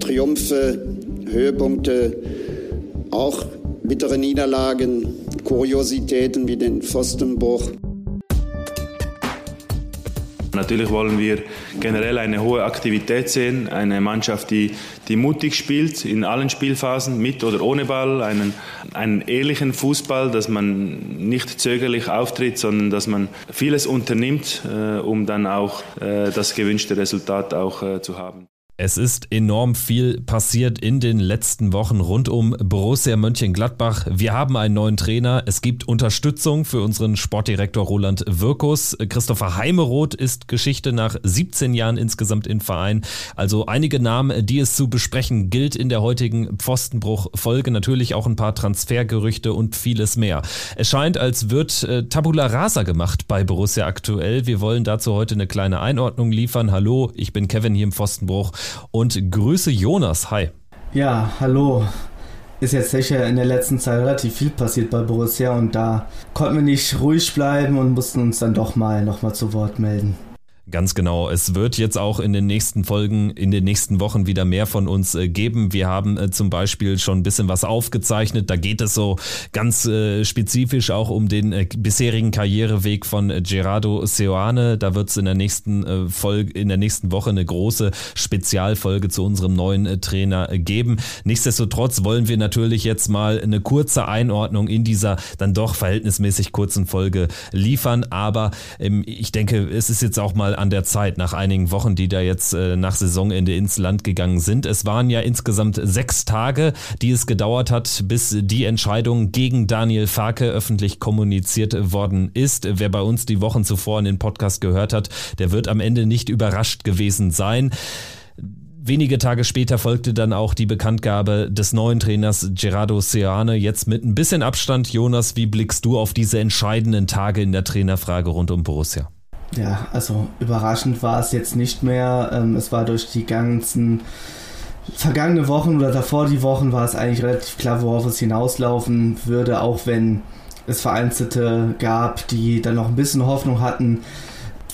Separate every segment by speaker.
Speaker 1: Triumphe, Höhepunkte, auch bittere Niederlagen, Kuriositäten wie den Pfostenbruch.
Speaker 2: Natürlich wollen wir generell eine hohe Aktivität sehen, eine Mannschaft, die, die mutig spielt in allen Spielphasen, mit oder ohne Ball, einen, einen ehrlichen Fußball, dass man nicht zögerlich auftritt, sondern dass man vieles unternimmt, äh, um dann auch äh, das gewünschte Resultat auch äh, zu haben.
Speaker 3: Es ist enorm viel passiert in den letzten Wochen rund um Borussia Mönchengladbach. Wir haben einen neuen Trainer. Es gibt Unterstützung für unseren Sportdirektor Roland Wirkus. Christopher Heimeroth ist Geschichte nach 17 Jahren insgesamt im Verein. Also einige Namen, die es zu besprechen gilt in der heutigen Pfostenbruch-Folge. Natürlich auch ein paar Transfergerüchte und vieles mehr. Es scheint, als wird äh, Tabula Rasa gemacht bei Borussia aktuell. Wir wollen dazu heute eine kleine Einordnung liefern. Hallo, ich bin Kevin hier im Pfostenbruch und grüße Jonas. Hi.
Speaker 4: Ja, hallo. Ist jetzt sicher in der letzten Zeit relativ viel passiert bei Borussia und da konnten wir nicht ruhig bleiben und mussten uns dann doch mal nochmal zu Wort melden.
Speaker 3: Ganz genau. Es wird jetzt auch in den nächsten Folgen, in den nächsten Wochen wieder mehr von uns äh, geben. Wir haben äh, zum Beispiel schon ein bisschen was aufgezeichnet. Da geht es so ganz äh, spezifisch auch um den bisherigen Karriereweg von Gerardo Seoane. Da wird es in der nächsten Folge, in der nächsten Woche eine große Spezialfolge zu unserem neuen Trainer geben. Nichtsdestotrotz wollen wir natürlich jetzt mal eine kurze Einordnung in dieser dann doch verhältnismäßig kurzen Folge liefern. Aber ähm, ich denke, es ist jetzt auch mal an der Zeit nach einigen Wochen, die da jetzt äh, nach Saisonende ins Land gegangen sind. Es waren ja insgesamt sechs Tage, die es gedauert hat, bis die Entscheidung gegen Daniel Farke öffentlich kommuniziert worden ist. Wer bei uns die Wochen zuvor in den Podcast gehört hat, der wird am Ende nicht überrascht gewesen sein. Wenige Tage später folgte dann auch die Bekanntgabe des neuen Trainers Gerardo Seane. Jetzt mit ein bisschen Abstand. Jonas, wie blickst du auf diese entscheidenden Tage in der Trainerfrage rund um Borussia?
Speaker 4: Ja, also überraschend war es jetzt nicht mehr. Ähm, es war durch die ganzen vergangene Wochen oder davor die Wochen war es eigentlich relativ klar, worauf es hinauslaufen würde, auch wenn es Vereinzelte gab, die dann noch ein bisschen Hoffnung hatten,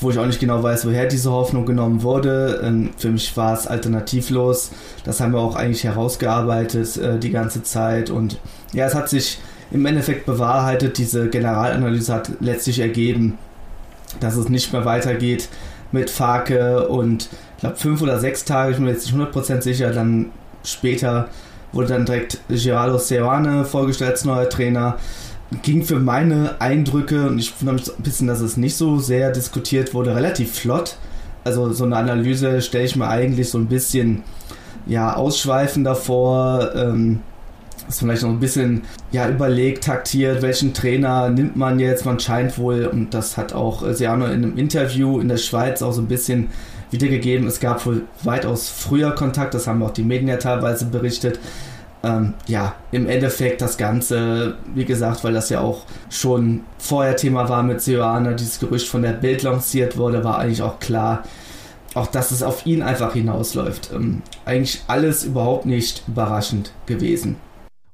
Speaker 4: wo ich auch nicht genau weiß, woher diese Hoffnung genommen wurde. Ähm, für mich war es alternativlos. Das haben wir auch eigentlich herausgearbeitet äh, die ganze Zeit. Und ja, es hat sich im Endeffekt bewahrheitet. Diese Generalanalyse hat letztlich ergeben, dass es nicht mehr weitergeht mit Farke und ich glaube fünf oder sechs Tage, ich bin mir jetzt nicht 100% sicher, dann später wurde dann direkt Gerardo Serrane vorgestellt als neuer Trainer. Ging für meine Eindrücke, und ich finde ein bisschen, dass es nicht so sehr diskutiert wurde, relativ flott. Also so eine Analyse stelle ich mir eigentlich so ein bisschen ja, ausschweifender vor. Ähm, ist vielleicht noch ein bisschen ja, überlegt, taktiert, welchen Trainer nimmt man jetzt. Man scheint wohl, und das hat auch Seano in einem Interview in der Schweiz auch so ein bisschen wiedergegeben, es gab wohl weitaus früher Kontakt, das haben auch die Medien ja teilweise berichtet. Ähm, ja, im Endeffekt das Ganze, wie gesagt, weil das ja auch schon vorher Thema war mit Seoane, dieses Gerücht von der Bild lanciert wurde, war eigentlich auch klar, auch dass es auf ihn einfach hinausläuft. Ähm, eigentlich alles überhaupt nicht überraschend gewesen.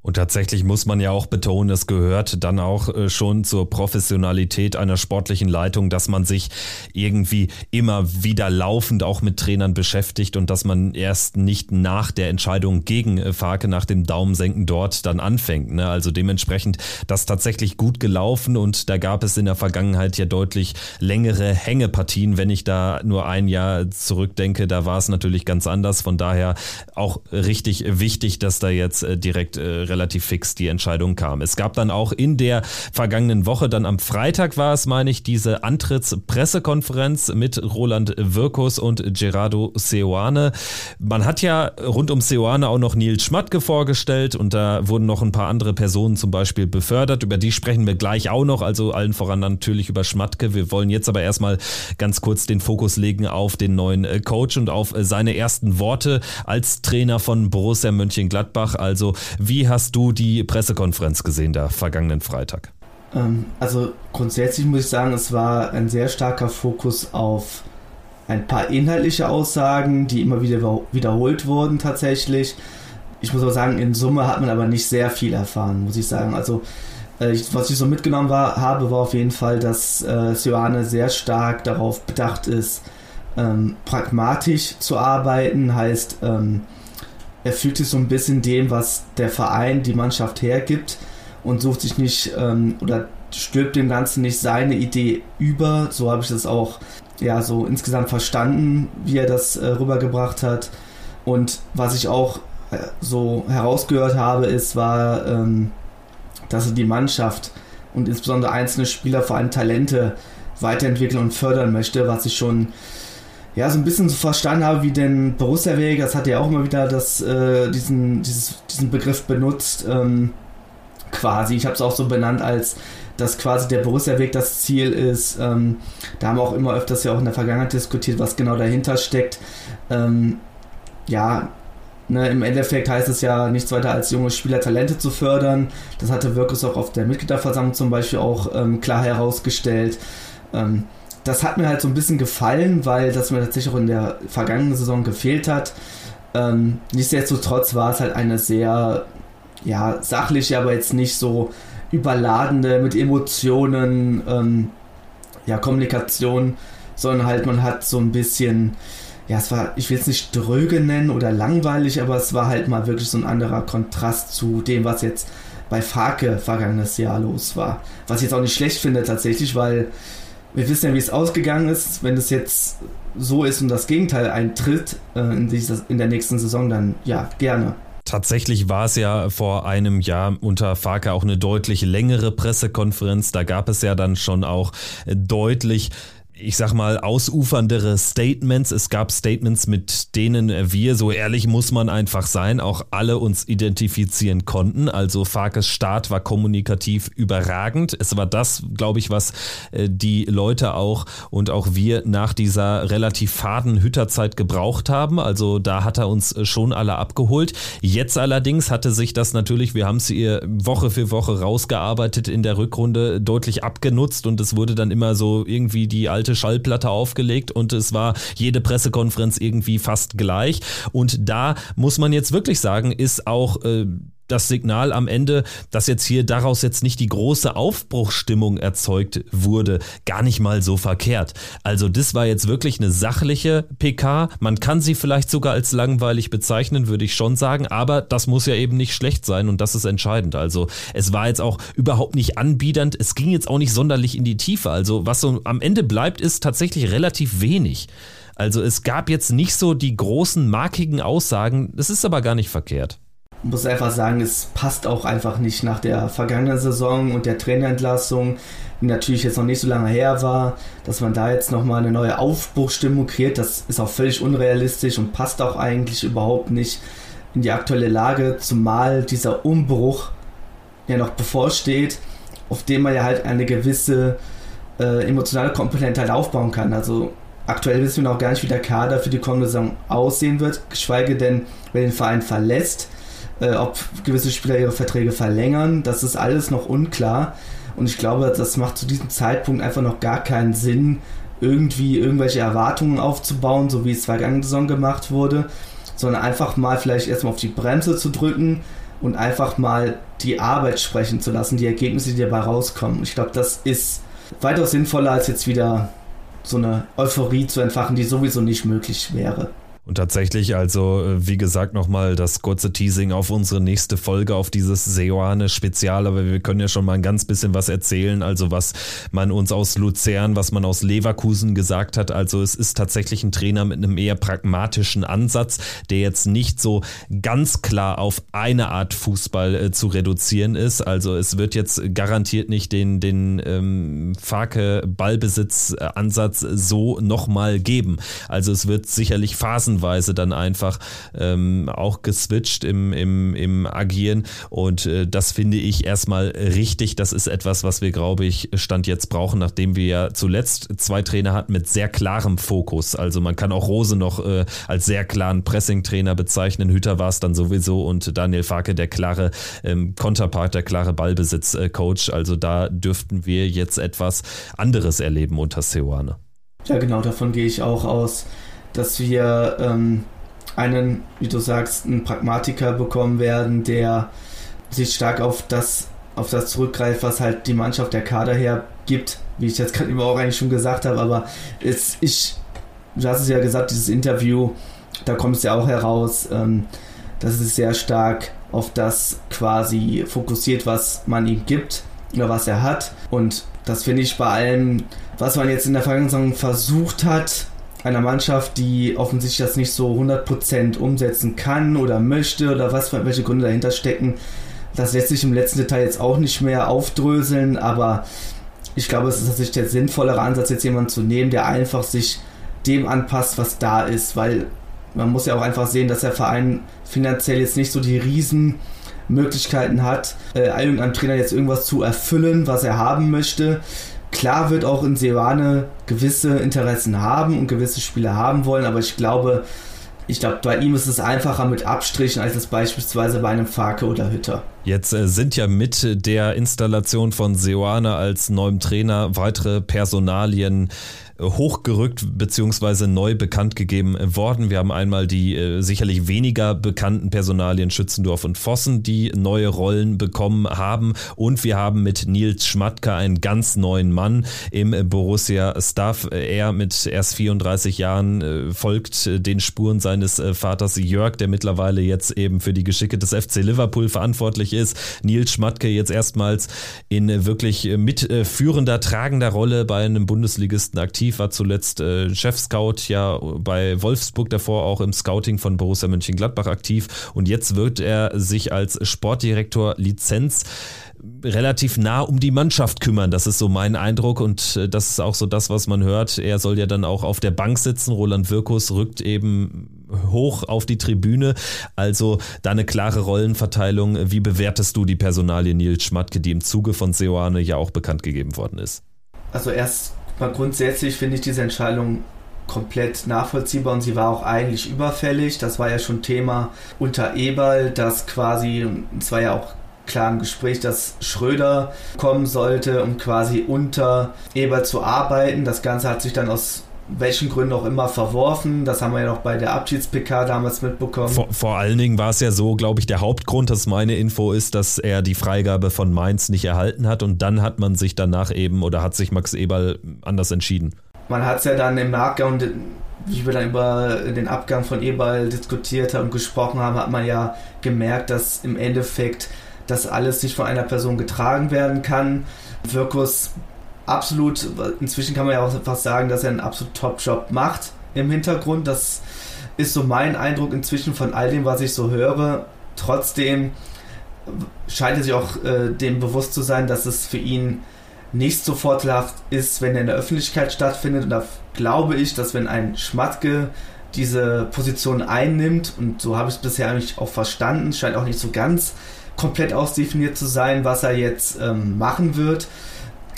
Speaker 3: Und tatsächlich muss man ja auch betonen, es gehört dann auch äh, schon zur Professionalität einer sportlichen Leitung, dass man sich irgendwie immer wieder laufend auch mit Trainern beschäftigt und dass man erst nicht nach der Entscheidung gegen äh, Farke nach dem Daumensenken dort dann anfängt. Ne? Also dementsprechend das tatsächlich gut gelaufen und da gab es in der Vergangenheit ja deutlich längere Hängepartien. Wenn ich da nur ein Jahr zurückdenke, da war es natürlich ganz anders. Von daher auch richtig wichtig, dass da jetzt äh, direkt relativ fix die Entscheidung kam. Es gab dann auch in der vergangenen Woche, dann am Freitag war es, meine ich, diese Antrittspressekonferenz mit Roland Wirkus und Gerardo Seoane. Man hat ja rund um Seoane auch noch Nils Schmatke vorgestellt und da wurden noch ein paar andere Personen zum Beispiel befördert. Über die sprechen wir gleich auch noch, also allen voran natürlich über Schmatke. Wir wollen jetzt aber erstmal ganz kurz den Fokus legen auf den neuen äh, Coach und auf äh, seine ersten Worte als Trainer von Borussia Mönchengladbach. Also wie hast hast du die Pressekonferenz gesehen, da vergangenen Freitag?
Speaker 4: Ähm, also grundsätzlich muss ich sagen, es war ein sehr starker Fokus auf ein paar inhaltliche Aussagen, die immer wieder wiederholt wurden tatsächlich. Ich muss aber sagen, in Summe hat man aber nicht sehr viel erfahren, muss ich sagen. Also äh, was ich so mitgenommen war, habe, war auf jeden Fall, dass äh, Sioane sehr stark darauf bedacht ist, ähm, pragmatisch zu arbeiten, heißt ähm, er fügt sich so ein bisschen dem, was der Verein, die Mannschaft hergibt und sucht sich nicht ähm, oder stülpt dem Ganzen nicht seine Idee über. So habe ich das auch ja so insgesamt verstanden, wie er das äh, rübergebracht hat. Und was ich auch äh, so herausgehört habe, ist, war, ähm, dass er die Mannschaft und insbesondere einzelne Spieler, vor allem Talente, weiterentwickeln und fördern möchte, was ich schon ja, so ein bisschen so verstanden habe, wie den Borussia Weg, das hat ja auch immer wieder das, äh, diesen, dieses, diesen Begriff benutzt, ähm, quasi. Ich habe es auch so benannt, als dass quasi der Borussia Weg das Ziel ist. Ähm, da haben wir auch immer öfters ja auch in der Vergangenheit diskutiert, was genau dahinter steckt. Ähm, ja, ne, im Endeffekt heißt es ja nichts weiter als junge Spieler Talente zu fördern. Das hatte Wirkus auch auf der Mitgliederversammlung zum Beispiel auch ähm, klar herausgestellt. Das hat mir halt so ein bisschen gefallen, weil das mir tatsächlich auch in der vergangenen Saison gefehlt hat. Ähm, nichtsdestotrotz war es halt eine sehr ja, sachliche, aber jetzt nicht so überladene mit Emotionen, ähm, ja, Kommunikation, sondern halt man hat so ein bisschen, ja, es war, ich will es nicht dröge nennen oder langweilig, aber es war halt mal wirklich so ein anderer Kontrast zu dem, was jetzt bei Farke vergangenes Jahr los war. Was ich jetzt auch nicht schlecht finde tatsächlich, weil wir wissen ja, wie es ausgegangen ist. Wenn es jetzt so ist und das Gegenteil eintritt äh, in, dieser, in der nächsten Saison, dann ja, gerne.
Speaker 3: Tatsächlich war es ja vor einem Jahr unter Farke auch eine deutlich längere Pressekonferenz. Da gab es ja dann schon auch deutlich ich sag mal, ausuferndere Statements. Es gab Statements, mit denen wir, so ehrlich muss man einfach sein, auch alle uns identifizieren konnten. Also Farkes Start war kommunikativ überragend. Es war das, glaube ich, was äh, die Leute auch und auch wir nach dieser relativ faden Hütterzeit gebraucht haben. Also da hat er uns schon alle abgeholt. Jetzt allerdings hatte sich das natürlich, wir haben es ihr Woche für Woche rausgearbeitet in der Rückrunde, deutlich abgenutzt und es wurde dann immer so irgendwie die alte alte Schallplatte aufgelegt und es war jede Pressekonferenz irgendwie fast gleich. Und da muss man jetzt wirklich sagen, ist auch äh, das Signal am Ende, dass jetzt hier daraus jetzt nicht die große Aufbruchstimmung erzeugt wurde, gar nicht mal so verkehrt. Also das war jetzt wirklich eine sachliche PK. Man kann sie vielleicht sogar als langweilig bezeichnen, würde ich schon sagen, aber das muss ja eben nicht schlecht sein und das ist entscheidend. Also es war jetzt auch überhaupt nicht anbiedernd, es ging jetzt auch nicht sonderlich in die Tiefe. Also was so am Ende bleibt, ist tatsächlich relativ wenig. Also es gab jetzt nicht so die großen markigen Aussagen, das ist aber gar nicht verkehrt
Speaker 4: muss einfach sagen, es passt auch einfach nicht nach der vergangenen Saison und der Trainerentlassung, die natürlich jetzt noch nicht so lange her war, dass man da jetzt nochmal eine neue Aufbruchstimmung kreiert. Das ist auch völlig unrealistisch und passt auch eigentlich überhaupt nicht in die aktuelle Lage, zumal dieser Umbruch ja noch bevorsteht, auf dem man ja halt eine gewisse äh, emotionale Komponente halt aufbauen kann. Also aktuell wissen wir noch gar nicht, wie der Kader für die kommende Saison aussehen wird, geschweige denn, wer den Verein verlässt äh, ob gewisse Spieler ihre Verträge verlängern. Das ist alles noch unklar. Und ich glaube, das macht zu diesem Zeitpunkt einfach noch gar keinen Sinn, irgendwie irgendwelche Erwartungen aufzubauen, so wie es vergangene Saison gemacht wurde, sondern einfach mal vielleicht erstmal auf die Bremse zu drücken und einfach mal die Arbeit sprechen zu lassen, die Ergebnisse, die dabei rauskommen. Ich glaube, das ist weitaus sinnvoller, als jetzt wieder so eine Euphorie zu entfachen, die sowieso nicht möglich wäre.
Speaker 3: Und tatsächlich, also äh, wie gesagt, nochmal das kurze Teasing auf unsere nächste Folge, auf dieses Seoane-Spezial, aber wir können ja schon mal ein ganz bisschen was erzählen, also was man uns aus Luzern, was man aus Leverkusen gesagt hat. Also es ist tatsächlich ein Trainer mit einem eher pragmatischen Ansatz, der jetzt nicht so ganz klar auf eine Art Fußball äh, zu reduzieren ist. Also es wird jetzt garantiert nicht den, den ähm, Farke-Ballbesitz-Ansatz so nochmal geben. Also es wird sicherlich Phasen phasenweise dann einfach ähm, auch geswitcht im, im, im Agieren. Und äh, das finde ich erstmal richtig. Das ist etwas, was wir, glaube ich, Stand jetzt brauchen, nachdem wir ja zuletzt zwei Trainer hatten mit sehr klarem Fokus. Also man kann auch Rose noch äh, als sehr klaren Pressing-Trainer bezeichnen. Hüter war es dann sowieso und Daniel Farke der klare ähm, Konterpart, der klare Ballbesitz-Coach. Also da dürften wir jetzt etwas anderes erleben unter Seoane.
Speaker 4: Ja, genau, davon gehe ich auch aus dass wir ähm, einen, wie du sagst, einen Pragmatiker bekommen werden, der sich stark auf das, auf das zurückgreift, was halt die Mannschaft der Kader hergibt, wie ich jetzt gerade immer auch eigentlich schon gesagt habe, aber es, ich, du hast es ja gesagt, dieses Interview, da kommt es ja auch heraus, ähm, dass es sehr stark auf das quasi fokussiert, was man ihm gibt oder was er hat. Und das finde ich bei allem, was man jetzt in der Vergangenheit versucht hat, einer Mannschaft, die offensichtlich das nicht so 100% umsetzen kann oder möchte oder was welche Gründe dahinter stecken, das lässt sich im letzten Detail jetzt auch nicht mehr aufdröseln, aber ich glaube, es ist tatsächlich der sinnvollere Ansatz, jetzt jemanden zu nehmen, der einfach sich dem anpasst, was da ist, weil man muss ja auch einfach sehen, dass der Verein finanziell jetzt nicht so die Riesenmöglichkeiten hat, äh, irgendeinem Trainer jetzt irgendwas zu erfüllen, was er haben möchte. Klar wird auch in Seoane gewisse Interessen haben und gewisse Spiele haben wollen, aber ich glaube, ich glaube, bei ihm ist es einfacher mit Abstrichen, als es beispielsweise bei einem Farke oder Hütter.
Speaker 3: Jetzt äh, sind ja mit der Installation von Seoane als neuem Trainer weitere Personalien hochgerückt bzw. neu bekannt gegeben worden. Wir haben einmal die äh, sicherlich weniger bekannten Personalien Schützendorf und Vossen, die neue Rollen bekommen haben. Und wir haben mit Nils Schmatke einen ganz neuen Mann im Borussia Staff. Er mit erst 34 Jahren äh, folgt den Spuren seines äh, Vaters Jörg, der mittlerweile jetzt eben für die Geschicke des FC Liverpool verantwortlich ist. Nils Schmatke jetzt erstmals in wirklich mitführender, tragender Rolle bei einem Bundesligisten aktiv aktiv, war zuletzt äh, Chef-Scout ja bei Wolfsburg, davor auch im Scouting von Borussia Mönchengladbach aktiv und jetzt wird er sich als Sportdirektor Lizenz relativ nah um die Mannschaft kümmern. Das ist so mein Eindruck und äh, das ist auch so das, was man hört. Er soll ja dann auch auf der Bank sitzen. Roland Wirkus rückt eben hoch auf die Tribüne. Also da eine klare Rollenverteilung. Wie bewertest du die Personalie Nils Schmatke, die im Zuge von Seoane ja auch bekannt gegeben worden ist?
Speaker 4: Also erst aber grundsätzlich finde ich diese Entscheidung komplett nachvollziehbar und sie war auch eigentlich überfällig. Das war ja schon Thema unter Eberl, dass quasi, es war ja auch klar im Gespräch, dass Schröder kommen sollte, um quasi unter Eberl zu arbeiten. Das Ganze hat sich dann aus welchen Gründen auch immer verworfen. Das haben wir ja noch bei der Abschieds-PK damals mitbekommen.
Speaker 3: Vor, vor, allen Dingen war es ja so, glaube ich, der Hauptgrund, dass meine Info ist, dass er die Freigabe von Mainz nicht erhalten hat und dann hat man sich danach eben oder hat sich Max Eberl anders entschieden.
Speaker 4: Man hat es ja dann im Nachgang, wie wir dann über den Abgang von Eberl diskutiert haben und gesprochen haben, hat man ja gemerkt, dass im Endeffekt das alles nicht von einer Person getragen werden kann. Wirkus absolut, inzwischen kann man ja auch fast sagen, dass er einen absolut Top-Job macht im Hintergrund. Das ist so mein Eindruck inzwischen von all dem, was ich so höre. Trotzdem scheint es sich auch äh, dem bewusst zu sein, dass es für ihn nicht so vorteilhaft ist, wenn er in der Öffentlichkeit stattfindet. Und da glaube ich, dass wenn ein Schmatke diese Position einnimmt, und so habe ich es bisher eigentlich auch verstanden, scheint auch nicht so ganz komplett ausdefiniert zu sein, was er jetzt ähm, machen wird,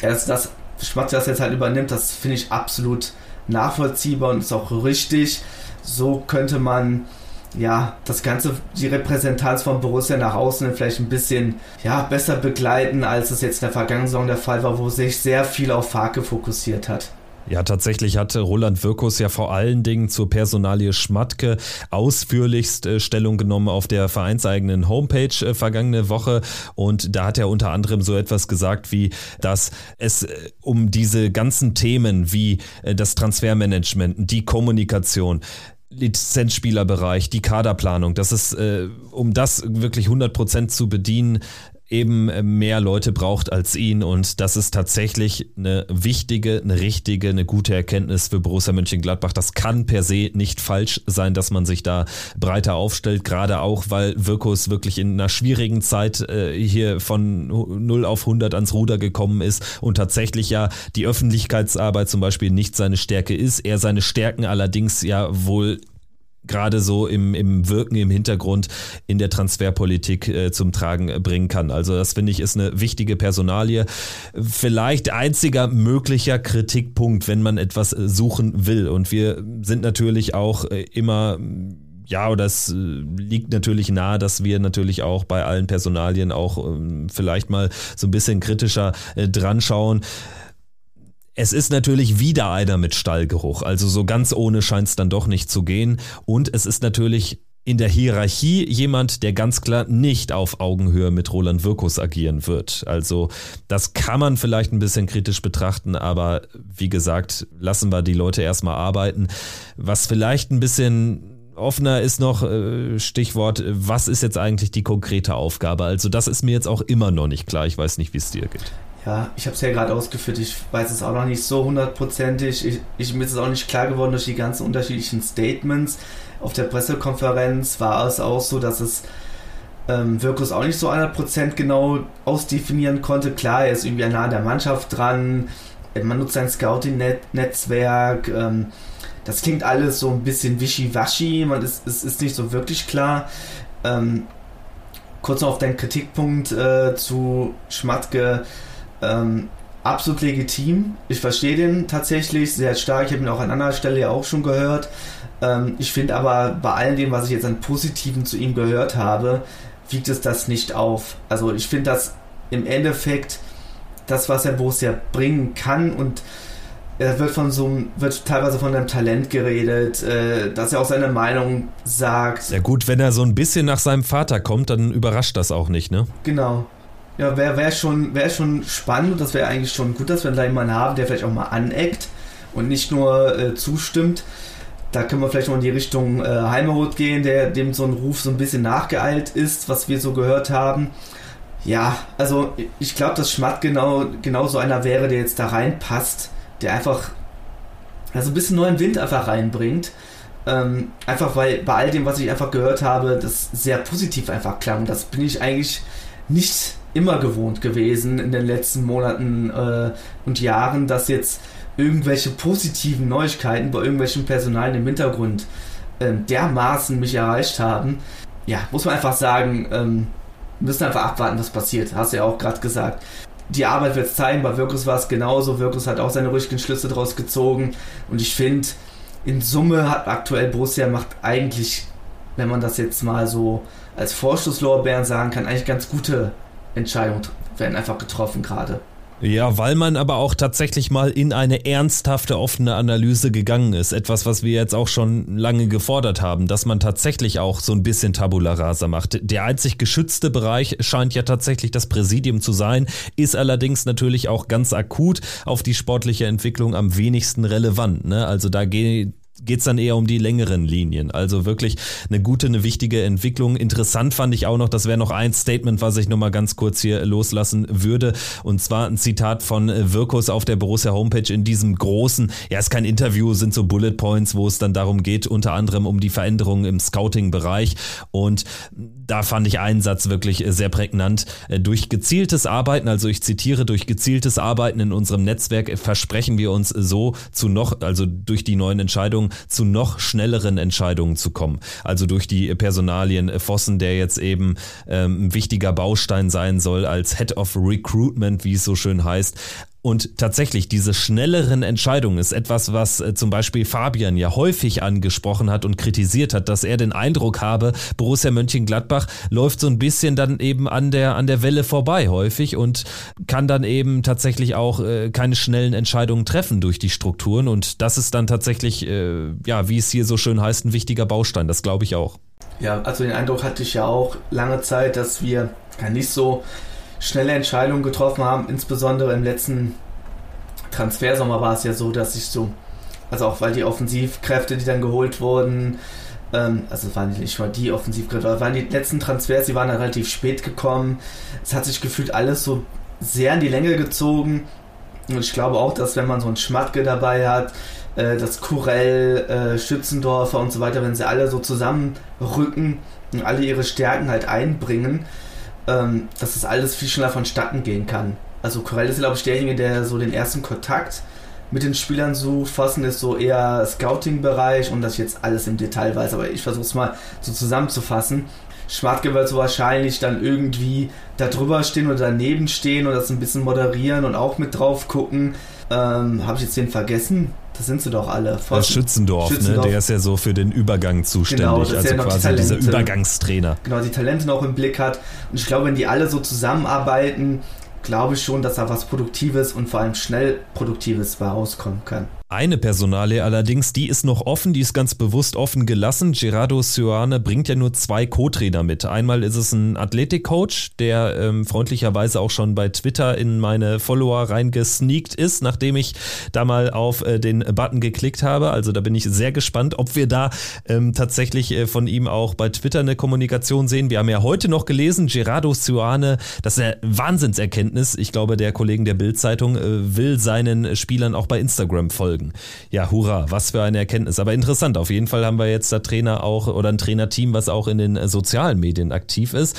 Speaker 4: dass das Schmatze das jetzt halt übernimmt, das finde ich absolut nachvollziehbar und ist auch richtig. So könnte man ja, das Ganze, die Repräsentanz von Borussia nach außen vielleicht ein bisschen ja, besser begleiten, als es jetzt in der vergangenen Saison der Fall war, wo sich sehr viel auf Farke fokussiert hat.
Speaker 3: Ja, tatsächlich hatte Roland Wirkus ja vor allen Dingen zur Personalie Schmatke ausführlichst äh, Stellung genommen auf der vereinseigenen Homepage äh, vergangene Woche. Und da hat er unter anderem so etwas gesagt wie, dass es äh, um diese ganzen Themen wie das Transfermanagement, die Kommunikation, Lizenzspielerbereich, die Kaderplanung, dass es, äh, um das wirklich 100% zu bedienen, eben äh, mehr Leute braucht als ihn. Und das ist tatsächlich eine wichtige, eine richtige, eine gute Erkenntnis für Borussia Mönchengladbach. Das kann per se nicht falsch sein, dass man sich da breiter aufstellt, gerade auch, weil Wirkus wirklich in einer schwierigen Zeit äh, hier von 0 auf 100 ans Ruder gekommen ist. Und tatsächlich ja die Öffentlichkeitsarbeit zum Beispiel nicht seine Stärke ist, er seine Stärken allerdings ja wohl gerade so im, im Wirken im Hintergrund in der Transferpolitik äh, zum Tragen bringen kann. Also das finde ich ist eine wichtige Personalie. Vielleicht einziger möglicher Kritikpunkt, wenn man etwas äh, suchen will. Und wir sind natürlich auch äh, immer ja, oder es äh, liegt natürlich nahe, dass wir natürlich auch bei allen Personalien auch ähm, vielleicht mal so ein bisschen kritischer dran schauen. Es ist natürlich wieder einer mit Stallgeruch, also so ganz ohne scheint es dann doch nicht zu gehen. Und es ist natürlich in der Hierarchie jemand, der ganz klar nicht auf Augenhöhe mit Roland Wirkus agieren wird. Also das kann man vielleicht ein bisschen kritisch betrachten, aber wie gesagt, lassen wir die Leute erstmal arbeiten. Was vielleicht ein bisschen offener ist noch äh, Stichwort, was ist jetzt eigentlich die konkrete Aufgabe? Also das ist mir jetzt auch immer noch nicht klar. Ich weiß nicht, wie es dir geht.
Speaker 4: Ja, ich habe es ja gerade ausgeführt. Ich weiß es auch noch nicht so hundertprozentig. Ich, ich, mir ist es auch nicht klar geworden durch die ganzen unterschiedlichen Statements. Auf der Pressekonferenz war es auch so, dass es ähm, Wirkus auch nicht so 100% genau ausdefinieren konnte. Klar, er ist irgendwie nah an der Mannschaft dran. Man nutzt sein Scouting-Netzwerk. Ähm, das klingt alles so ein bisschen wischiwaschi. Man ist, es ist nicht so wirklich klar. Ähm, kurz noch auf deinen Kritikpunkt äh, zu Schmatke ähm, absolut legitim. Ich verstehe den tatsächlich sehr stark. Ich habe ihn auch an anderer Stelle ja auch schon gehört. Ähm, ich finde aber bei all dem, was ich jetzt an Positiven zu ihm gehört habe, wiegt es das nicht auf. Also ich finde das im Endeffekt das, was er Borussia bringen kann und er wird von so wird teilweise von einem Talent geredet, äh, dass er auch seine Meinung sagt.
Speaker 3: Ja gut, wenn er so ein bisschen nach seinem Vater kommt, dann überrascht das auch nicht, ne?
Speaker 4: Genau. Ja, wäre wär schon, wär schon spannend und das wäre eigentlich schon gut, dass wir da jemanden haben, der vielleicht auch mal aneckt und nicht nur äh, zustimmt. Da können wir vielleicht noch in die Richtung äh, Heimerot gehen, der dem so ein Ruf so ein bisschen nachgeeilt ist, was wir so gehört haben. Ja, also ich glaube, dass Schmatt genau, genau so einer wäre, der jetzt da reinpasst, der einfach also ein bisschen neuen Wind einfach reinbringt. Ähm, einfach weil bei all dem, was ich einfach gehört habe, das sehr positiv einfach klang. Das bin ich eigentlich nicht immer gewohnt gewesen in den letzten Monaten äh, und Jahren, dass jetzt irgendwelche positiven Neuigkeiten bei irgendwelchen Personalen im Hintergrund äh, dermaßen mich erreicht haben. Ja, muss man einfach sagen, ähm, müssen einfach abwarten, was passiert. Hast du ja auch gerade gesagt. Die Arbeit wird es zeigen, bei Wirkus war es genauso. Wirkus hat auch seine ruhigen Schlüsse daraus gezogen. Und ich finde, in Summe hat aktuell Borussia macht eigentlich, wenn man das jetzt mal so als Vorschusslorbeeren sagen kann, eigentlich ganz gute Entscheidungen werden einfach getroffen gerade.
Speaker 3: Ja, weil man aber auch tatsächlich mal in eine ernsthafte offene Analyse gegangen ist. Etwas, was wir jetzt auch schon lange gefordert haben, dass man tatsächlich auch so ein bisschen Tabula rasa macht. Der einzig geschützte Bereich scheint ja tatsächlich das Präsidium zu sein, ist allerdings natürlich auch ganz akut auf die sportliche Entwicklung am wenigsten relevant. Ne? Also da geht geht es dann eher um die längeren Linien. Also wirklich eine gute, eine wichtige Entwicklung. Interessant fand ich auch noch, das wäre noch ein Statement, was ich nochmal ganz kurz hier loslassen würde. Und zwar ein Zitat von Wirkus auf der Borussia Homepage in diesem großen, ja, ist kein Interview, sind so Bullet Points, wo es dann darum geht, unter anderem um die Veränderungen im Scouting-Bereich. Und da fand ich einen Satz wirklich sehr prägnant. Durch gezieltes Arbeiten, also ich zitiere, durch gezieltes Arbeiten in unserem Netzwerk versprechen wir uns so zu noch, also durch die neuen Entscheidungen, zu noch schnelleren Entscheidungen zu kommen. Also durch die Personalien Vossen, der jetzt eben ähm, ein wichtiger Baustein sein soll als Head of Recruitment, wie es so schön heißt. Und tatsächlich, diese schnelleren Entscheidungen ist etwas, was äh, zum Beispiel Fabian ja häufig angesprochen hat und kritisiert hat, dass er den Eindruck habe, Borussia Mönchengladbach läuft so ein bisschen dann eben an der, an der Welle vorbei häufig und kann dann eben tatsächlich auch äh, keine schnellen Entscheidungen treffen durch die Strukturen. Und das ist dann tatsächlich, äh, ja, wie es hier so schön heißt, ein wichtiger Baustein. Das glaube ich auch.
Speaker 4: Ja, also den Eindruck hatte ich ja auch lange Zeit, dass wir nicht so schnelle Entscheidungen getroffen haben. Insbesondere im letzten Transfersommer war es ja so, dass ich so, also auch weil die Offensivkräfte, die dann geholt wurden, ähm, also es waren nicht mal die Offensivkräfte, aber waren die letzten Transfers, die waren dann relativ spät gekommen. Es hat sich gefühlt alles so sehr in die Länge gezogen. Und ich glaube auch, dass wenn man so einen Schmatke dabei hat, äh, das Kurell, äh, Schützendorfer und so weiter, wenn sie alle so zusammenrücken und alle ihre Stärken halt einbringen, ähm, dass das alles viel schneller vonstatten gehen kann. Also Corell ist, glaube ich, derjenige, der so den ersten Kontakt mit den Spielern sucht. Fassen ist so eher Scouting-Bereich und das jetzt alles im Detail weiß, aber ich versuche es mal so zusammenzufassen. Schwartke wird so wahrscheinlich dann irgendwie da drüber stehen oder daneben stehen und das ein bisschen moderieren und auch mit drauf gucken. Ähm, Habe ich jetzt den vergessen? Das sind sie doch alle.
Speaker 3: Pfosten. Schützendorf, Schützendorf. Ne? der ist ja so für den Übergang zuständig, genau, also ja quasi die dieser Übergangstrainer.
Speaker 4: Genau, die Talente noch im Blick hat. Und ich glaube, wenn die alle so zusammenarbeiten, glaube ich schon, dass da was Produktives und vor allem schnell Produktives bei rauskommen kann.
Speaker 3: Eine Personalie allerdings, die ist noch offen, die ist ganz bewusst offen gelassen. Gerardo Sioane bringt ja nur zwei Co-Trainer mit. Einmal ist es ein Athletikcoach, der ähm, freundlicherweise auch schon bei Twitter in meine Follower reingesneakt ist, nachdem ich da mal auf äh, den Button geklickt habe. Also da bin ich sehr gespannt, ob wir da ähm, tatsächlich äh, von ihm auch bei Twitter eine Kommunikation sehen. Wir haben ja heute noch gelesen, Gerardo Sioane, das ist eine Wahnsinnserkenntnis. Ich glaube, der Kollegen der Bild-Zeitung äh, will seinen Spielern auch bei Instagram folgen. Ja, hurra, was für eine Erkenntnis. Aber interessant, auf jeden Fall haben wir jetzt da Trainer auch oder ein Trainerteam, was auch in den sozialen Medien aktiv ist.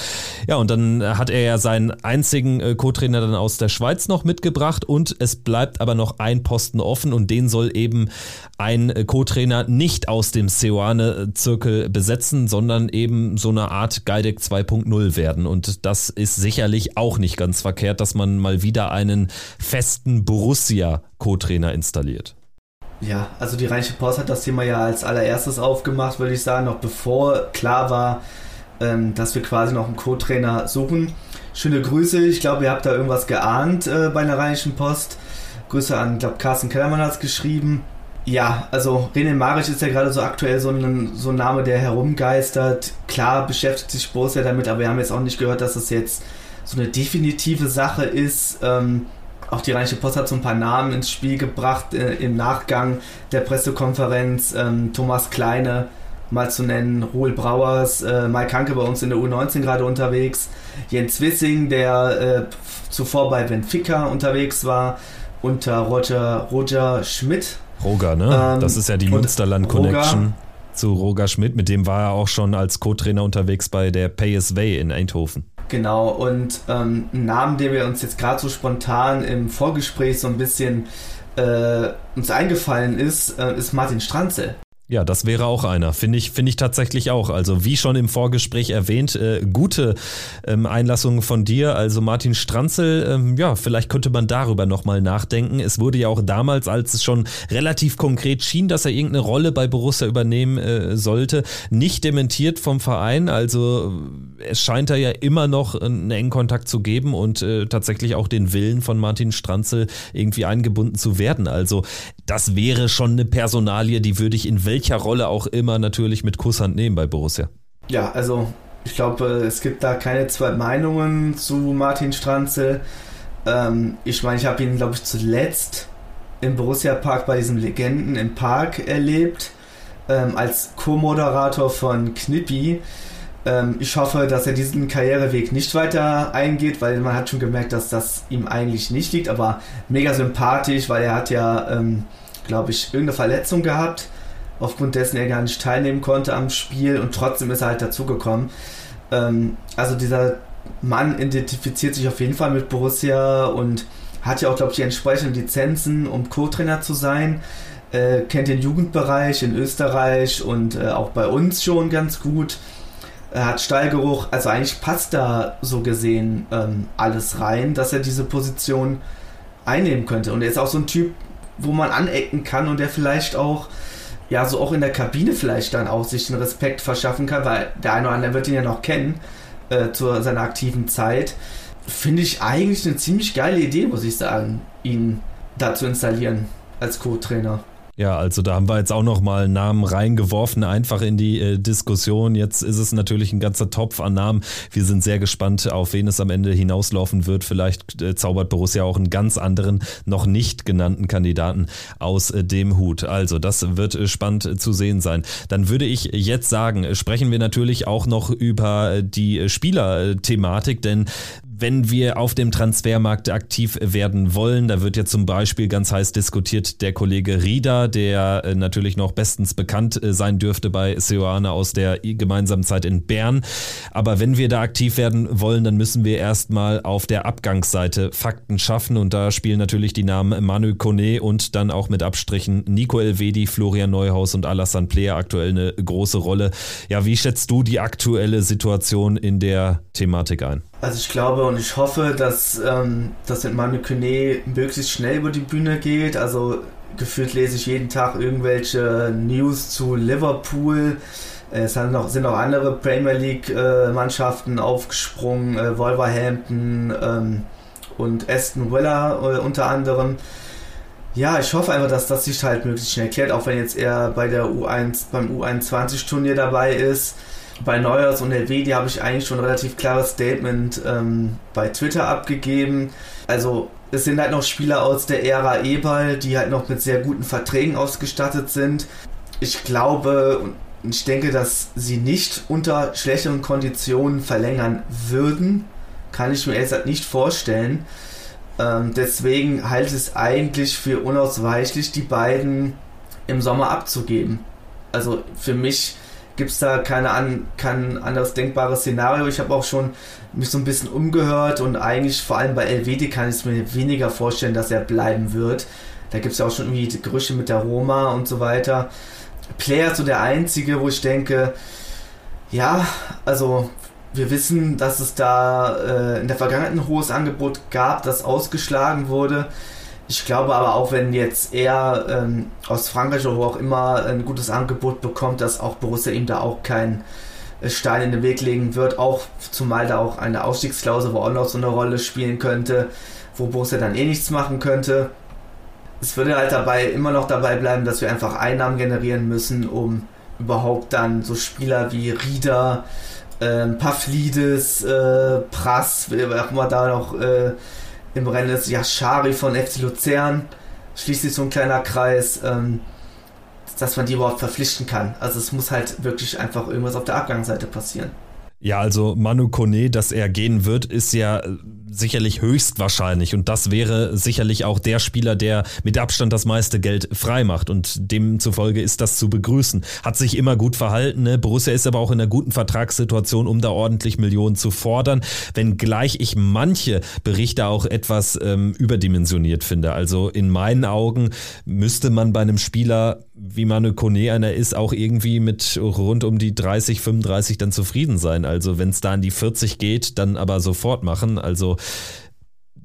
Speaker 3: Ja, und dann hat er ja seinen einzigen äh, Co-Trainer dann aus der Schweiz noch mitgebracht und es bleibt aber noch ein Posten offen und den soll eben ein äh, Co-Trainer nicht aus dem Seoane-Zirkel besetzen, sondern eben so eine Art Geideck 2.0 werden. Und das ist sicherlich auch nicht ganz verkehrt, dass man mal wieder einen festen Borussia-Co-Trainer installiert.
Speaker 4: Ja, also die Rheinische Post hat das Thema ja als allererstes aufgemacht, würde ich sagen, noch bevor klar war, ähm, dass wir quasi noch einen Co-Trainer suchen. Schöne Grüße, ich glaube, ihr habt da irgendwas geahnt äh, bei der Rheinischen Post. Grüße an, ich glaube, Carsten Kellermann hat es geschrieben. Ja, also René Maric ist ja gerade so aktuell so ein, so ein Name, der herumgeistert. Klar beschäftigt sich Borussia damit, aber wir haben jetzt auch nicht gehört, dass das jetzt so eine definitive Sache ist. Ähm, auch die Rheinische Post hat so ein paar Namen ins Spiel gebracht äh, im Nachgang der Pressekonferenz. Ähm, Thomas Kleine mal zu nennen, Ruhl Brauers, äh, Mike Hanke bei uns in der U19 gerade unterwegs, Jens Wissing, der äh, zuvor bei Benfica unterwegs war, unter Roger, Roger Schmidt,
Speaker 3: Roger, ne? Ähm, das ist ja die Münsterland-Connection zu Roger Schmidt. Mit dem war er auch schon als Co-Trainer unterwegs bei der PSV in Eindhoven.
Speaker 4: Genau, und ähm, ein Name, der wir uns jetzt gerade so spontan im Vorgespräch so ein bisschen äh, uns eingefallen ist, äh, ist Martin Stranze.
Speaker 3: Ja, das wäre auch einer. Finde ich, finde ich tatsächlich auch. Also wie schon im Vorgespräch erwähnt, äh, gute ähm, Einlassungen von dir. Also Martin Stranzel, ähm, ja, vielleicht könnte man darüber nochmal nachdenken. Es wurde ja auch damals, als es schon relativ konkret schien, dass er irgendeine Rolle bei Borussia übernehmen äh, sollte, nicht dementiert vom Verein. Also es scheint da ja immer noch einen engen Kontakt zu geben und äh, tatsächlich auch den Willen von Martin Stranzel irgendwie eingebunden zu werden. Also das wäre schon eine Personalie, die würde ich in welcher Rolle auch immer natürlich mit Kusshand nehmen bei Borussia.
Speaker 4: Ja, also ich glaube, es gibt da keine zwei Meinungen zu Martin Stranzel. Ähm, ich meine, ich habe ihn, glaube ich, zuletzt im Borussia Park bei diesen Legenden im Park erlebt, ähm, als Co-Moderator von Knippi. Ähm, ich hoffe, dass er diesen Karriereweg nicht weiter eingeht, weil man hat schon gemerkt, dass das ihm eigentlich nicht liegt, aber mega sympathisch, weil er hat ja, ähm, glaube ich, irgendeine Verletzung gehabt aufgrund dessen er gar nicht teilnehmen konnte am Spiel und trotzdem ist er halt dazugekommen. Ähm, also dieser Mann identifiziert sich auf jeden Fall mit Borussia und hat ja auch, glaube ich, die entsprechenden Lizenzen, um Co-Trainer zu sein. Äh, kennt den Jugendbereich in Österreich und äh, auch bei uns schon ganz gut. Er hat Stallgeruch, also eigentlich passt da so gesehen ähm, alles rein, dass er diese Position einnehmen könnte. Und er ist auch so ein Typ, wo man anecken kann und der vielleicht auch ja, so auch in der Kabine vielleicht dann auch sich den Respekt verschaffen kann, weil der eine oder andere wird ihn ja noch kennen äh, zu seiner aktiven Zeit. Finde ich eigentlich eine ziemlich geile Idee, muss ich sagen, ihn da zu installieren als Co-Trainer.
Speaker 3: Ja, also da haben wir jetzt auch noch mal Namen reingeworfen, einfach in die äh, Diskussion. Jetzt ist es natürlich ein ganzer Topf an Namen. Wir sind sehr gespannt, auf wen es am Ende hinauslaufen wird. Vielleicht äh, zaubert Borussia auch einen ganz anderen, noch nicht genannten Kandidaten aus äh, dem Hut. Also das wird äh, spannend äh, zu sehen sein. Dann würde ich jetzt sagen, sprechen wir natürlich auch noch über äh, die Spielerthematik, denn wenn wir auf dem Transfermarkt aktiv werden wollen, da wird ja zum Beispiel ganz heiß diskutiert der Kollege Rieder, der äh, natürlich noch bestens bekannt äh, sein dürfte bei Seoane aus der gemeinsamen Zeit in Bern. Aber wenn wir da aktiv werden wollen, dann müssen wir erstmal auf der Abgangsseite Fakten schaffen und da spielen natürlich die Namen Manu Kone und dann auch mit Abstrichen Nico Elvedi, Florian Neuhaus und Alassane Player aktuell eine große Rolle. Ja, wie schätzt du die aktuelle Situation in der Thematik ein?
Speaker 4: Also ich glaube und ich hoffe, dass ähm, das mit Manu Kone möglichst schnell über die Bühne geht. Also gefühlt lese ich jeden Tag irgendwelche News zu Liverpool. Es sind noch, sind noch andere Premier League-Mannschaften äh, aufgesprungen, äh, Wolverhampton ähm, und Aston Villa äh, unter anderem. Ja, ich hoffe einfach, dass das sich halt möglichst schnell klärt, auch wenn jetzt er bei der U1, beim U21-Turnier dabei ist. Bei Neuers und LWD habe ich eigentlich schon ein relativ klares Statement ähm, bei Twitter abgegeben. Also es sind halt noch Spieler aus der Ära Ebal, die halt noch mit sehr guten Verträgen ausgestattet sind. Ich glaube und ich denke, dass sie nicht unter schlechteren Konditionen verlängern würden. Kann ich mir erst nicht vorstellen. Ähm, deswegen halte ich es eigentlich für unausweichlich, die beiden im Sommer abzugeben. Also für mich gibt es da keine an, kein anderes denkbares Szenario. Ich habe auch schon mich so ein bisschen umgehört und eigentlich vor allem bei LWD kann ich es mir weniger vorstellen, dass er bleiben wird. Da gibt es ja auch schon irgendwie Gerüche mit der Roma und so weiter. Player ist so der einzige, wo ich denke, ja, also wir wissen, dass es da äh, in der Vergangenheit ein hohes Angebot gab, das ausgeschlagen wurde. Ich glaube aber auch, wenn jetzt er ähm, aus Frankreich oder wo auch immer ein gutes Angebot bekommt, dass auch Borussia ihm da auch keinen äh, Stein in den Weg legen wird, auch zumal da auch eine Ausstiegsklausel, wo auch noch so eine Rolle spielen könnte, wo Borussia dann eh nichts machen könnte. Es würde halt dabei immer noch dabei bleiben, dass wir einfach Einnahmen generieren müssen, um überhaupt dann so Spieler wie Rieder, äh, Pavlidis, äh, Prass, wer auch immer da noch äh, im Rennen ist, Yashari von FC Luzern, schließlich so ein kleiner Kreis, ähm, dass man die überhaupt verpflichten kann. Also es muss halt wirklich einfach irgendwas auf der Abgangsseite passieren.
Speaker 3: Ja, also Manu Kone, dass er gehen wird, ist ja sicherlich höchstwahrscheinlich und das wäre sicherlich auch der Spieler, der mit Abstand das meiste Geld freimacht und demzufolge ist das zu begrüßen. Hat sich immer gut verhalten, ne? Borussia ist aber auch in einer guten Vertragssituation, um da ordentlich Millionen zu fordern, wenngleich ich manche Berichte auch etwas ähm, überdimensioniert finde. Also in meinen Augen müsste man bei einem Spieler wie Manu Kone einer ist, auch irgendwie mit rund um die 30, 35 dann zufrieden sein. Also wenn es da an die 40 geht, dann aber sofort machen. Also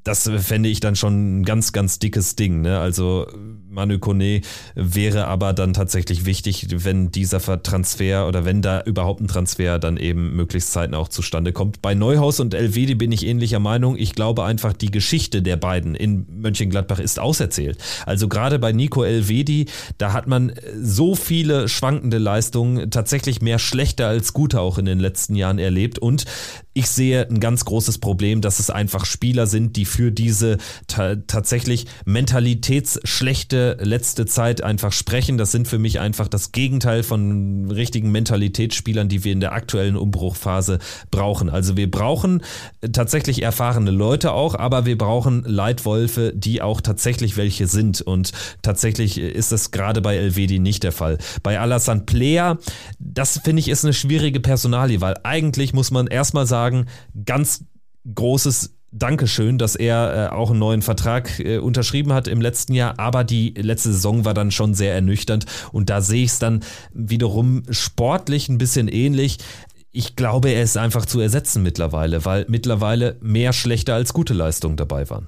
Speaker 3: das fände ich dann schon ein ganz, ganz dickes Ding. Ne? Also Manu Kone wäre aber dann tatsächlich wichtig, wenn dieser Transfer oder wenn da überhaupt ein Transfer dann eben möglichst zeitnah auch zustande kommt. Bei Neuhaus und Elvedi bin ich ähnlicher Meinung. Ich glaube einfach, die Geschichte der beiden in Mönchengladbach ist auserzählt. Also gerade bei Nico Elvedi, da hat man so viele schwankende Leistungen, tatsächlich mehr schlechter als gute auch in den letzten Jahren erlebt und ich sehe ein ganz großes Problem, dass es einfach Spieler sind, die für diese ta tatsächlich mentalitätsschlechte letzte Zeit einfach sprechen. Das sind für mich einfach das Gegenteil von richtigen Mentalitätsspielern, die wir in der aktuellen Umbruchphase brauchen. Also wir brauchen tatsächlich erfahrene Leute auch, aber wir brauchen Leitwolfe, die auch tatsächlich welche sind. Und tatsächlich ist das gerade bei Elvedi nicht der Fall. Bei Alassane Player, das finde ich ist eine schwierige Personalie, weil eigentlich muss man erstmal sagen, sagen, ganz großes Dankeschön, dass er äh, auch einen neuen Vertrag äh, unterschrieben hat im letzten Jahr, aber die letzte Saison war dann schon sehr ernüchternd und da sehe ich es dann wiederum sportlich ein bisschen ähnlich. Ich glaube, er ist einfach zu ersetzen mittlerweile, weil mittlerweile mehr schlechte als gute Leistungen dabei waren.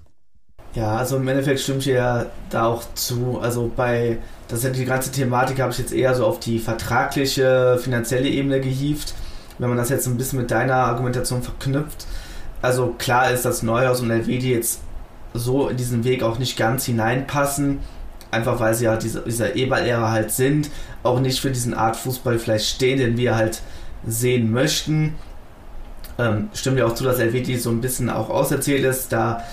Speaker 4: Ja, also im Endeffekt stimmt ja da auch zu. Also bei, das ist ja die ganze Thematik, habe ich jetzt eher so auf die vertragliche, finanzielle Ebene gehievt wenn man das jetzt ein bisschen mit deiner Argumentation verknüpft, also klar ist, dass Neuhaus und Elvedi jetzt so in diesen Weg auch nicht ganz hineinpassen, einfach weil sie ja diese, dieser Eberl-Ära halt sind, auch nicht für diesen Art Fußball vielleicht stehen, den wir halt sehen möchten. Ähm, stimmt ja auch zu, dass Elvedi so ein bisschen auch auserzählt ist, da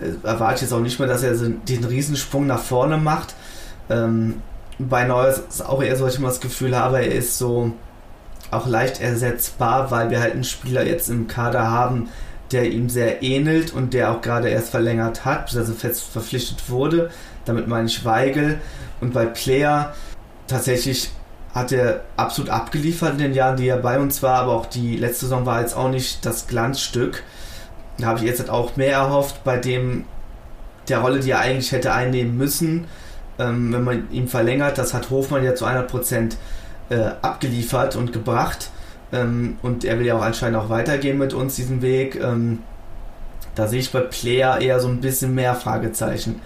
Speaker 4: äh, erwarte ich jetzt auch nicht mehr, dass er so den Riesensprung nach vorne macht. Ähm, bei Neuhaus ist auch eher so, dass ich immer das Gefühl habe, er ist so auch leicht ersetzbar, weil wir halt einen Spieler jetzt im Kader haben, der ihm sehr ähnelt und der auch gerade erst verlängert hat, also fest verpflichtet wurde. Damit meine ich Weigel. Und bei Player tatsächlich hat er absolut abgeliefert in den Jahren, die er bei uns war, aber auch die letzte Saison war jetzt auch nicht das Glanzstück. Da habe ich jetzt halt auch mehr erhofft bei dem der Rolle, die er eigentlich hätte einnehmen müssen, ähm, wenn man ihn verlängert. Das hat Hofmann ja zu 100% äh, abgeliefert und gebracht. Ähm, und er will ja auch anscheinend auch weitergehen mit uns diesen Weg. Ähm, da sehe ich bei Player eher so ein bisschen mehr Fragezeichen.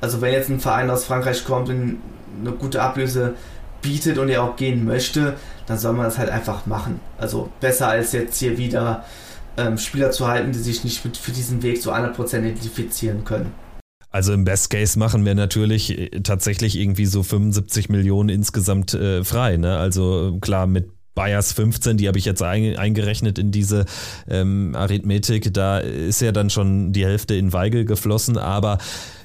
Speaker 4: Also wenn jetzt ein Verein aus Frankreich kommt und eine gute Ablöse bietet und er auch gehen möchte, dann soll man das halt einfach machen. Also besser als jetzt hier wieder ähm, Spieler zu halten, die sich nicht mit, für diesen Weg zu 100% identifizieren können.
Speaker 3: Also im Best Case machen wir natürlich äh, tatsächlich irgendwie so 75 Millionen insgesamt äh, frei. Ne? Also klar, mit Bayers 15, die habe ich jetzt eingerechnet in diese ähm, Arithmetik. Da ist ja dann schon die Hälfte in Weigel geflossen, aber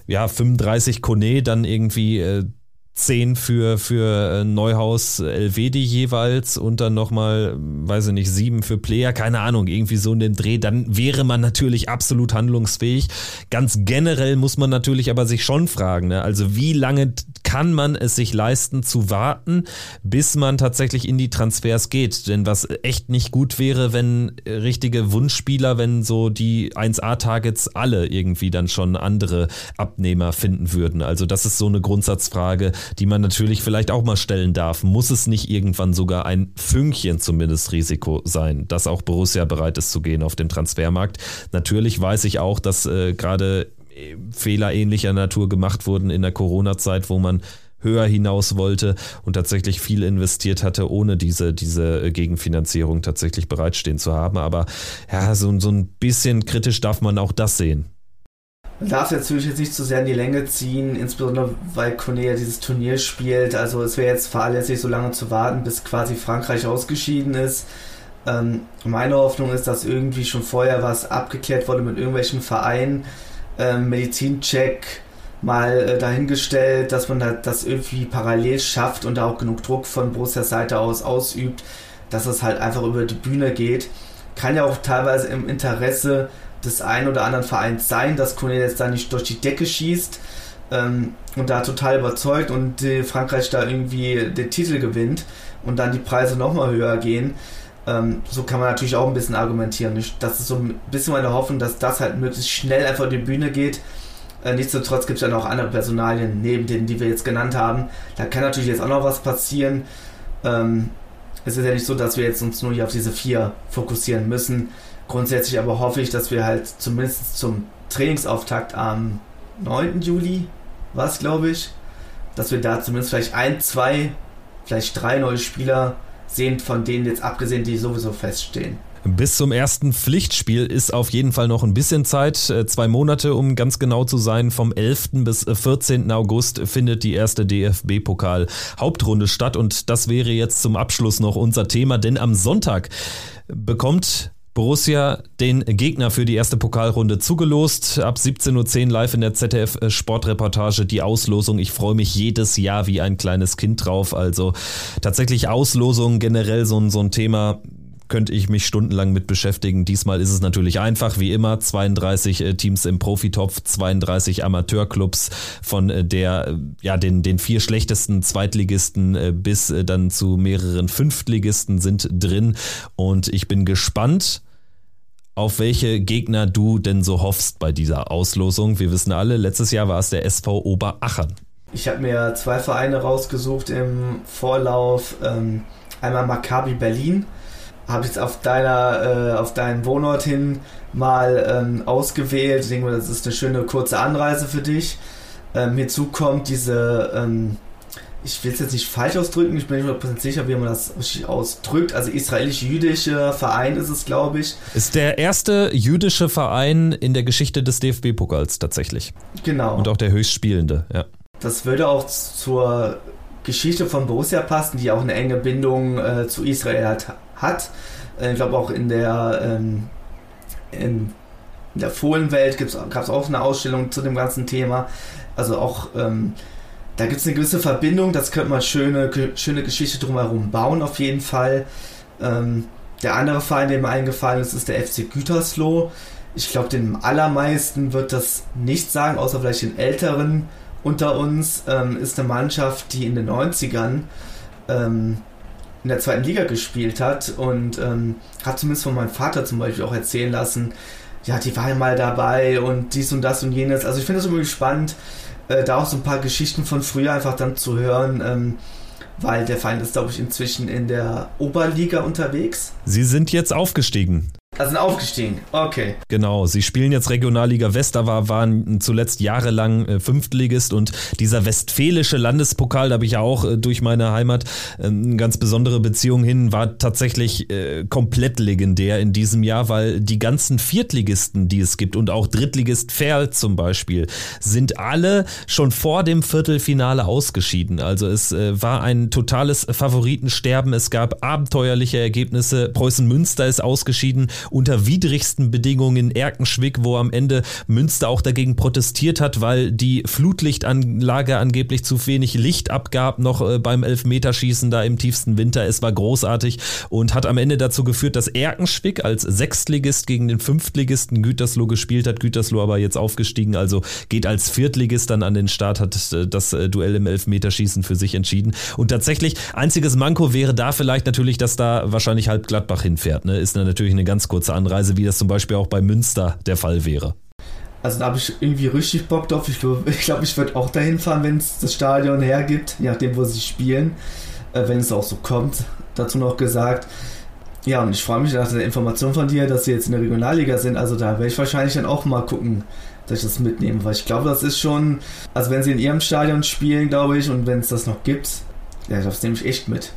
Speaker 3: ja, 35 Kone, dann irgendwie äh, 10 für, für äh, Neuhaus Elvedi jeweils und dann nochmal, weiß ich nicht, 7 für Player, keine Ahnung, irgendwie so in dem Dreh, dann wäre man natürlich absolut handlungsfähig. Ganz generell muss man natürlich aber sich schon fragen, ne? also wie lange kann man es sich leisten zu warten, bis man tatsächlich in die Transfers geht? Denn was echt nicht gut wäre, wenn richtige Wunschspieler, wenn so die 1A-Targets alle irgendwie dann schon andere Abnehmer finden würden. Also das ist so eine Grundsatzfrage, die man natürlich vielleicht auch mal stellen darf. Muss es nicht irgendwann sogar ein Fünkchen zumindest Risiko sein, dass auch Borussia bereit ist zu gehen auf dem Transfermarkt? Natürlich weiß ich auch, dass äh, gerade äh, Fehler ähnlicher Natur gemacht wurden in der Corona-Zeit, wo man höher hinaus wollte und tatsächlich viel investiert hatte, ohne diese, diese äh, Gegenfinanzierung tatsächlich bereitstehen zu haben. Aber ja, so, so ein bisschen kritisch darf man auch das sehen.
Speaker 4: Man darf natürlich jetzt nicht zu sehr in die Länge ziehen, insbesondere weil Kone ja dieses Turnier spielt. Also es wäre jetzt fahrlässig, so lange zu warten, bis quasi Frankreich ausgeschieden ist. Ähm, meine Hoffnung ist, dass irgendwie schon vorher was abgeklärt wurde mit irgendwelchen Vereinen, ähm, Medizincheck mal äh, dahingestellt, dass man da, das irgendwie parallel schafft und da auch genug Druck von Borussias Seite aus ausübt, dass es halt einfach über die Bühne geht. Kann ja auch teilweise im Interesse des einen oder anderen Vereins sein, dass Cornelius da nicht durch die Decke schießt ähm, und da total überzeugt und äh, Frankreich da irgendwie den Titel gewinnt und dann die Preise nochmal höher gehen. Ähm, so kann man natürlich auch ein bisschen argumentieren. Das ist so ein bisschen meine Hoffnung, dass das halt möglichst schnell einfach in die Bühne geht. Äh, nichtsdestotrotz gibt es ja noch andere Personalien neben denen, die wir jetzt genannt haben. Da kann natürlich jetzt auch noch was passieren. Ähm, es ist ja nicht so, dass wir jetzt uns nur hier auf diese vier fokussieren müssen. Grundsätzlich aber hoffe ich, dass wir halt zumindest zum Trainingsauftakt am 9. Juli, was glaube ich, dass wir da zumindest vielleicht ein, zwei, vielleicht drei neue Spieler sehen, von denen jetzt abgesehen, die sowieso feststehen.
Speaker 3: Bis zum ersten Pflichtspiel ist auf jeden Fall noch ein bisschen Zeit. Äh, zwei Monate, um ganz genau zu sein. Vom 11. bis 14. August findet die erste DFB-Pokal-Hauptrunde statt. Und das wäre jetzt zum Abschluss noch unser Thema, denn am Sonntag bekommt Borussia den Gegner für die erste Pokalrunde zugelost. Ab 17.10 Uhr live in der ZDF Sportreportage die Auslosung. Ich freue mich jedes Jahr wie ein kleines Kind drauf. Also tatsächlich Auslosung generell so, so ein Thema könnte ich mich stundenlang mit beschäftigen. Diesmal ist es natürlich einfach, wie immer, 32 äh, Teams im Profitopf, 32 Amateurclubs von äh, der, äh, ja, den, den vier schlechtesten Zweitligisten bis dann zu mehreren Fünftligisten sind drin. Und ich bin gespannt, auf welche Gegner du denn so hoffst bei dieser Auslosung. Wir wissen alle, letztes Jahr war es der SV Oberachern.
Speaker 4: Ich habe mir zwei Vereine rausgesucht im Vorlauf. Ähm, einmal Maccabi Berlin habe jetzt auf deiner, äh, auf deinen Wohnort hin mal ähm, ausgewählt. Ich denke mal, das ist eine schöne kurze Anreise für dich. Ähm, hierzu kommt diese, ähm, ich will es jetzt nicht falsch ausdrücken, ich bin nicht 100% sicher, wie man das ausdrückt. Also israelisch-jüdischer Verein ist es, glaube ich.
Speaker 3: Ist der erste jüdische Verein in der Geschichte des DFB-Pokals tatsächlich.
Speaker 4: Genau.
Speaker 3: Und auch der höchstspielende, ja.
Speaker 4: Das würde auch zur Geschichte von Borussia passen, die auch eine enge Bindung äh, zu Israel hat hat. Äh, ich glaube auch in der, ähm, in der Fohlenwelt gab es auch eine Ausstellung zu dem ganzen Thema. Also auch ähm, da gibt es eine gewisse Verbindung, das könnte man schöne, schöne Geschichte drumherum bauen auf jeden Fall. Ähm, der andere Verein, der mir eingefallen ist, ist der FC Gütersloh. Ich glaube, den allermeisten wird das nicht sagen, außer vielleicht den Älteren unter uns. Ähm, ist eine Mannschaft, die in den 90ern ähm, in der zweiten Liga gespielt hat und ähm, hat zumindest von meinem Vater zum Beispiel auch erzählen lassen, ja, die war mal dabei und dies und das und jenes. Also ich finde es irgendwie spannend, äh, da auch so ein paar Geschichten von früher einfach dann zu hören. Ähm, weil der Verein ist, glaube ich, inzwischen in der Oberliga unterwegs.
Speaker 3: Sie sind jetzt aufgestiegen.
Speaker 4: Also aufgestiegen, okay.
Speaker 3: Genau, sie spielen jetzt Regionalliga West, aber waren zuletzt jahrelang äh, Fünftligist und dieser westfälische Landespokal, da habe ich ja auch äh, durch meine Heimat äh, eine ganz besondere Beziehung hin, war tatsächlich äh, komplett legendär in diesem Jahr, weil die ganzen Viertligisten, die es gibt und auch Drittligist Ferl zum Beispiel, sind alle schon vor dem Viertelfinale ausgeschieden. Also es äh, war ein totales Favoritensterben, es gab abenteuerliche Ergebnisse, Preußen Münster ist ausgeschieden, unter widrigsten Bedingungen in Erkenschwick, wo am Ende Münster auch dagegen protestiert hat, weil die Flutlichtanlage angeblich zu wenig Licht abgab, noch äh, beim Elfmeterschießen da im tiefsten Winter. Es war großartig und hat am Ende dazu geführt, dass Erkenschwick als Sechstligist gegen den Fünftligisten Gütersloh gespielt hat. Gütersloh aber jetzt aufgestiegen, also geht als Viertligist dann an den Start, hat äh, das äh, Duell im Elfmeterschießen für sich entschieden. Und tatsächlich, einziges Manko wäre da vielleicht natürlich, dass da wahrscheinlich halb Gladbach hinfährt. Ne? Ist natürlich eine ganz kurze Anreise, wie das zum Beispiel auch bei Münster der Fall wäre.
Speaker 4: Also da habe ich irgendwie richtig Bock drauf. Ich glaube, ich, glaub, ich würde auch dahin fahren, wenn es das Stadion hergibt, je nachdem, wo sie spielen, äh, wenn es auch so kommt. Dazu noch gesagt. Ja, und ich freue mich nach der Information von dir, dass sie jetzt in der Regionalliga sind. Also da werde ich wahrscheinlich dann auch mal gucken, dass ich das mitnehme, weil ich glaube, das ist schon, also wenn sie in ihrem Stadion spielen, glaube ich, und wenn es das noch gibt, ja, das nehme ich echt mit.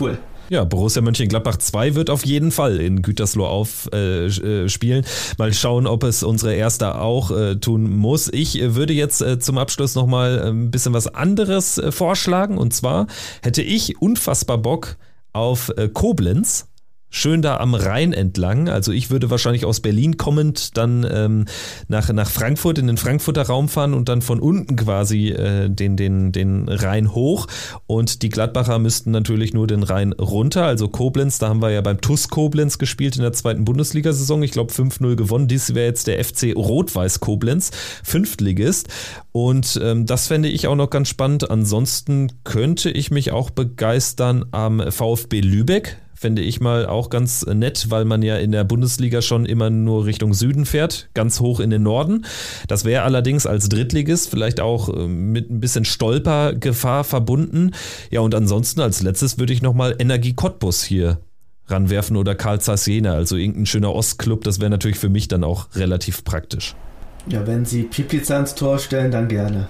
Speaker 4: Cool.
Speaker 3: Ja, Borussia Mönchengladbach 2 wird auf jeden Fall in Gütersloh aufspielen. Äh, Mal schauen, ob es unsere Erste auch äh, tun muss. Ich äh, würde jetzt äh, zum Abschluss nochmal äh, ein bisschen was anderes äh, vorschlagen. Und zwar hätte ich unfassbar Bock auf Koblenz schön da am Rhein entlang. Also ich würde wahrscheinlich aus Berlin kommend dann ähm, nach, nach Frankfurt in den Frankfurter Raum fahren und dann von unten quasi äh, den, den, den Rhein hoch. Und die Gladbacher müssten natürlich nur den Rhein runter. Also Koblenz, da haben wir ja beim TUS Koblenz gespielt in der zweiten Bundesliga-Saison. Ich glaube 5-0 gewonnen. Dies wäre jetzt der FC Rot-Weiß Koblenz, Fünftligist. Und ähm, das fände ich auch noch ganz spannend. Ansonsten könnte ich mich auch begeistern am VfB Lübeck fände ich mal auch ganz nett, weil man ja in der Bundesliga schon immer nur Richtung Süden fährt, ganz hoch in den Norden. Das wäre allerdings als Drittligist vielleicht auch äh, mit ein bisschen Stolpergefahr verbunden. Ja, und ansonsten als letztes würde ich nochmal Energie Cottbus hier ranwerfen oder Karl Zeiss Jena, also irgendein schöner Ostclub, das wäre natürlich für mich dann auch relativ praktisch.
Speaker 4: Ja, wenn Sie Piplica ins Tor stellen, dann gerne.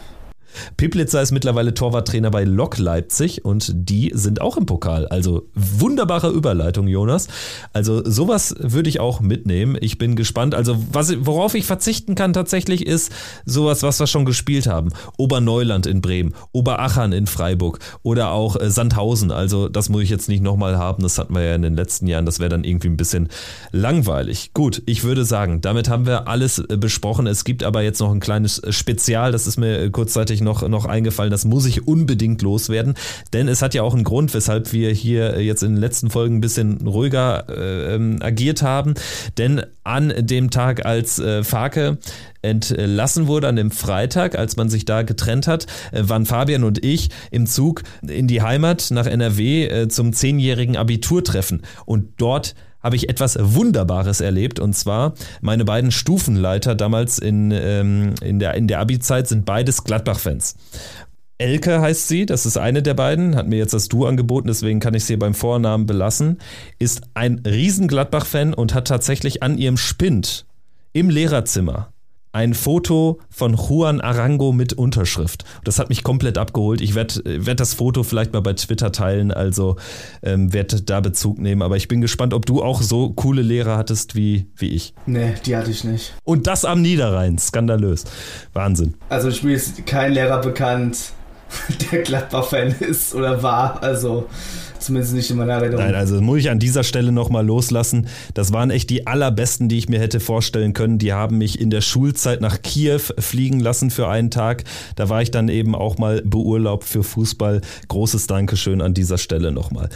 Speaker 3: Piplitzer ist mittlerweile Torwarttrainer bei Lok Leipzig und die sind auch im Pokal. Also wunderbare Überleitung, Jonas. Also sowas würde ich auch mitnehmen. Ich bin gespannt. Also was, worauf ich verzichten kann tatsächlich ist sowas, was wir schon gespielt haben. Oberneuland in Bremen, Oberachern in Freiburg oder auch äh, Sandhausen. Also das muss ich jetzt nicht nochmal haben. Das hatten wir ja in den letzten Jahren. Das wäre dann irgendwie ein bisschen langweilig. Gut, ich würde sagen, damit haben wir alles äh, besprochen. Es gibt aber jetzt noch ein kleines Spezial. Das ist mir äh, kurzzeitig noch, noch eingefallen, das muss ich unbedingt loswerden, denn es hat ja auch einen Grund, weshalb wir hier jetzt in den letzten Folgen ein bisschen ruhiger äh, ähm, agiert haben, denn an dem Tag, als äh, Farke entlassen wurde, an dem Freitag, als man sich da getrennt hat, äh, waren Fabian und ich im Zug in die Heimat nach NRW äh, zum zehnjährigen Abiturtreffen. Und dort habe ich etwas Wunderbares erlebt. Und zwar meine beiden Stufenleiter damals in, ähm, in der, in der Abi-Zeit sind beides Gladbach-Fans. Elke heißt sie, das ist eine der beiden, hat mir jetzt das Du angeboten, deswegen kann ich sie beim Vornamen belassen, ist ein riesen Gladbach-Fan und hat tatsächlich an ihrem Spind im Lehrerzimmer ein Foto von Juan Arango mit Unterschrift. Das hat mich komplett abgeholt. Ich werde werd das Foto vielleicht mal bei Twitter teilen, also ähm, werde da Bezug nehmen. Aber ich bin gespannt, ob du auch so coole Lehrer hattest wie, wie ich.
Speaker 4: Nee, die hatte ich nicht.
Speaker 3: Und das am Niederrhein. Skandalös. Wahnsinn.
Speaker 4: Also ich mir ist kein Lehrer bekannt, der Gladbach-Fan ist oder war. Also Zumindest nicht in meiner Erinnerung.
Speaker 3: Nein, also muss ich an dieser Stelle nochmal loslassen. Das waren echt die allerbesten, die ich mir hätte vorstellen können. Die haben mich in der Schulzeit nach Kiew fliegen lassen für einen Tag. Da war ich dann eben auch mal beurlaubt für Fußball. Großes Dankeschön an dieser Stelle nochmal.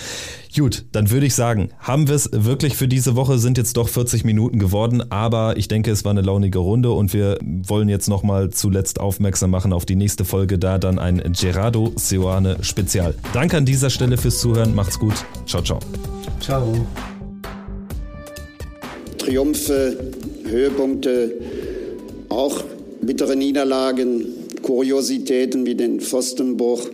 Speaker 3: Gut, dann würde ich sagen, haben wir es wirklich für diese Woche, sind jetzt doch 40 Minuten geworden, aber ich denke, es war eine launige Runde und wir wollen jetzt nochmal zuletzt aufmerksam machen auf die nächste Folge, da dann ein Gerardo Seoane Spezial. Danke an dieser Stelle fürs Zuhören, macht's gut, ciao, ciao.
Speaker 4: Ciao.
Speaker 1: Triumphe, Höhepunkte, auch bittere Niederlagen, Kuriositäten wie den Pfostenbruch.